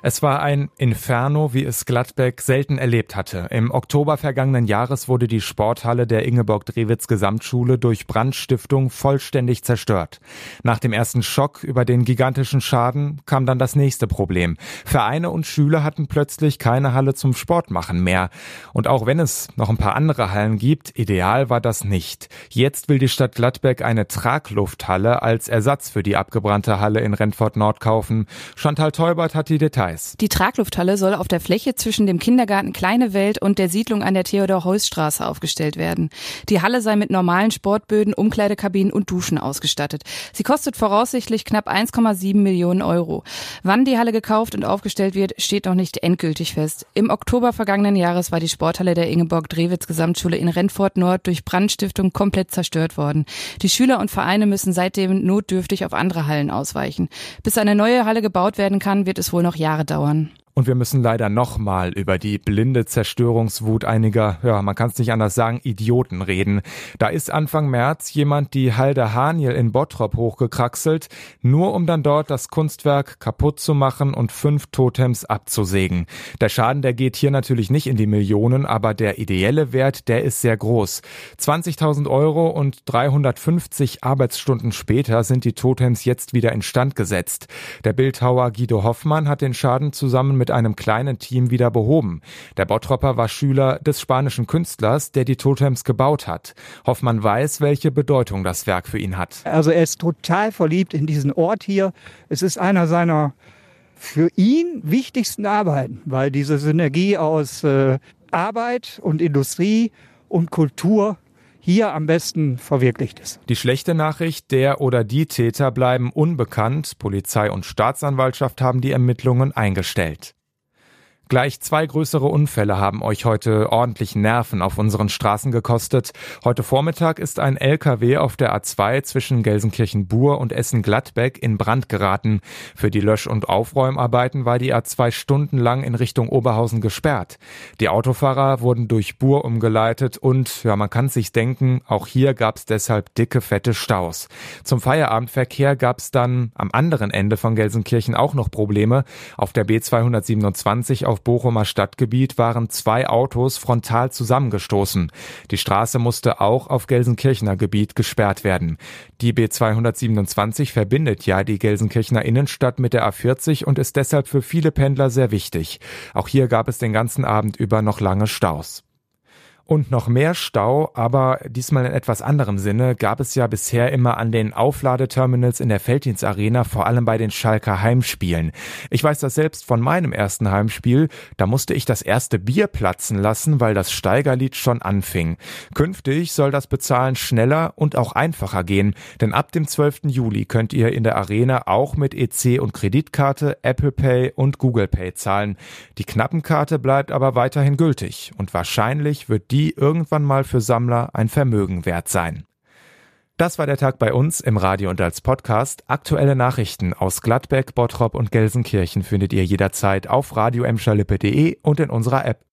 Es war ein Inferno, wie es Gladbeck selten erlebt hatte. Im Oktober vergangenen Jahres wurde die Sporthalle der Ingeborg-Drewitz Gesamtschule durch Brandstiftung vollständig zerstört. Nach dem ersten Schock über den gigantischen Schaden kam dann das nächste Problem. Vereine und Schüler hatten plötzlich keine Halle zum Sportmachen mehr. Und auch wenn es noch ein paar andere Hallen gibt, ideal war das nicht. Jetzt will die Stadt Gladbeck eine Traglufthalle als Ersatz für die abgebrannte Halle in Rentfort Nord kaufen. Chantal Teubert hat die Details. Kreis. Die Traglufthalle soll auf der Fläche zwischen dem Kindergarten Kleine Welt und der Siedlung an der Theodor-Heuss-Straße aufgestellt werden. Die Halle sei mit normalen Sportböden, Umkleidekabinen und Duschen ausgestattet. Sie kostet voraussichtlich knapp 1,7 Millionen Euro. Wann die Halle gekauft und aufgestellt wird, steht noch nicht endgültig fest. Im Oktober vergangenen Jahres war die Sporthalle der Ingeborg-Drewitz Gesamtschule in Rennfort Nord durch Brandstiftung komplett zerstört worden. Die Schüler und Vereine müssen seitdem notdürftig auf andere Hallen ausweichen. Bis eine neue Halle gebaut werden kann, wird es wohl noch Jahre dauern. Und wir müssen leider nochmal über die blinde Zerstörungswut einiger, ja, man kann es nicht anders sagen, Idioten reden. Da ist Anfang März jemand die Halde Haniel in Bottrop hochgekraxelt, nur um dann dort das Kunstwerk kaputt zu machen und fünf Totems abzusägen. Der Schaden, der geht hier natürlich nicht in die Millionen, aber der ideelle Wert, der ist sehr groß. 20.000 Euro und 350 Arbeitsstunden später sind die Totems jetzt wieder instand gesetzt. Der Bildhauer Guido Hoffmann hat den Schaden zusammen mit mit einem kleinen Team wieder behoben. Der Bottropper war Schüler des spanischen Künstlers, der die Totems gebaut hat. Hoffmann weiß, welche Bedeutung das Werk für ihn hat. Also er ist total verliebt in diesen Ort hier. Es ist einer seiner für ihn wichtigsten Arbeiten, weil diese Synergie aus äh, Arbeit und Industrie und Kultur hier am besten verwirklicht ist. Die schlechte Nachricht, der oder die Täter bleiben unbekannt. Polizei und Staatsanwaltschaft haben die Ermittlungen eingestellt. Gleich zwei größere Unfälle haben euch heute ordentlich Nerven auf unseren Straßen gekostet. Heute Vormittag ist ein LKW auf der A2 zwischen Gelsenkirchen-Bur und Essen-Gladbeck in Brand geraten. Für die Lösch- und Aufräumarbeiten war die A2 stundenlang in Richtung Oberhausen gesperrt. Die Autofahrer wurden durch Bur umgeleitet und, ja, man kann sich denken, auch hier gab es deshalb dicke, fette Staus. Zum Feierabendverkehr gab es dann am anderen Ende von Gelsenkirchen auch noch Probleme. Auf der B227 auf auf Bochumer Stadtgebiet waren zwei Autos frontal zusammengestoßen. Die Straße musste auch auf Gelsenkirchener Gebiet gesperrt werden. Die B227 verbindet ja die Gelsenkirchener Innenstadt mit der A40 und ist deshalb für viele Pendler sehr wichtig. Auch hier gab es den ganzen Abend über noch lange Staus. Und noch mehr Stau, aber diesmal in etwas anderem Sinne, gab es ja bisher immer an den Aufladeterminals in der Felddienstarena, vor allem bei den Schalker Heimspielen. Ich weiß das selbst von meinem ersten Heimspiel, da musste ich das erste Bier platzen lassen, weil das Steigerlied schon anfing. Künftig soll das Bezahlen schneller und auch einfacher gehen, denn ab dem 12. Juli könnt ihr in der Arena auch mit EC und Kreditkarte, Apple Pay und Google Pay zahlen. Die Knappenkarte bleibt aber weiterhin gültig und wahrscheinlich wird die die irgendwann mal für Sammler ein Vermögen wert sein. Das war der Tag bei uns im Radio und als Podcast. Aktuelle Nachrichten aus Gladbeck, Bottrop und Gelsenkirchen findet ihr jederzeit auf radio und in unserer App.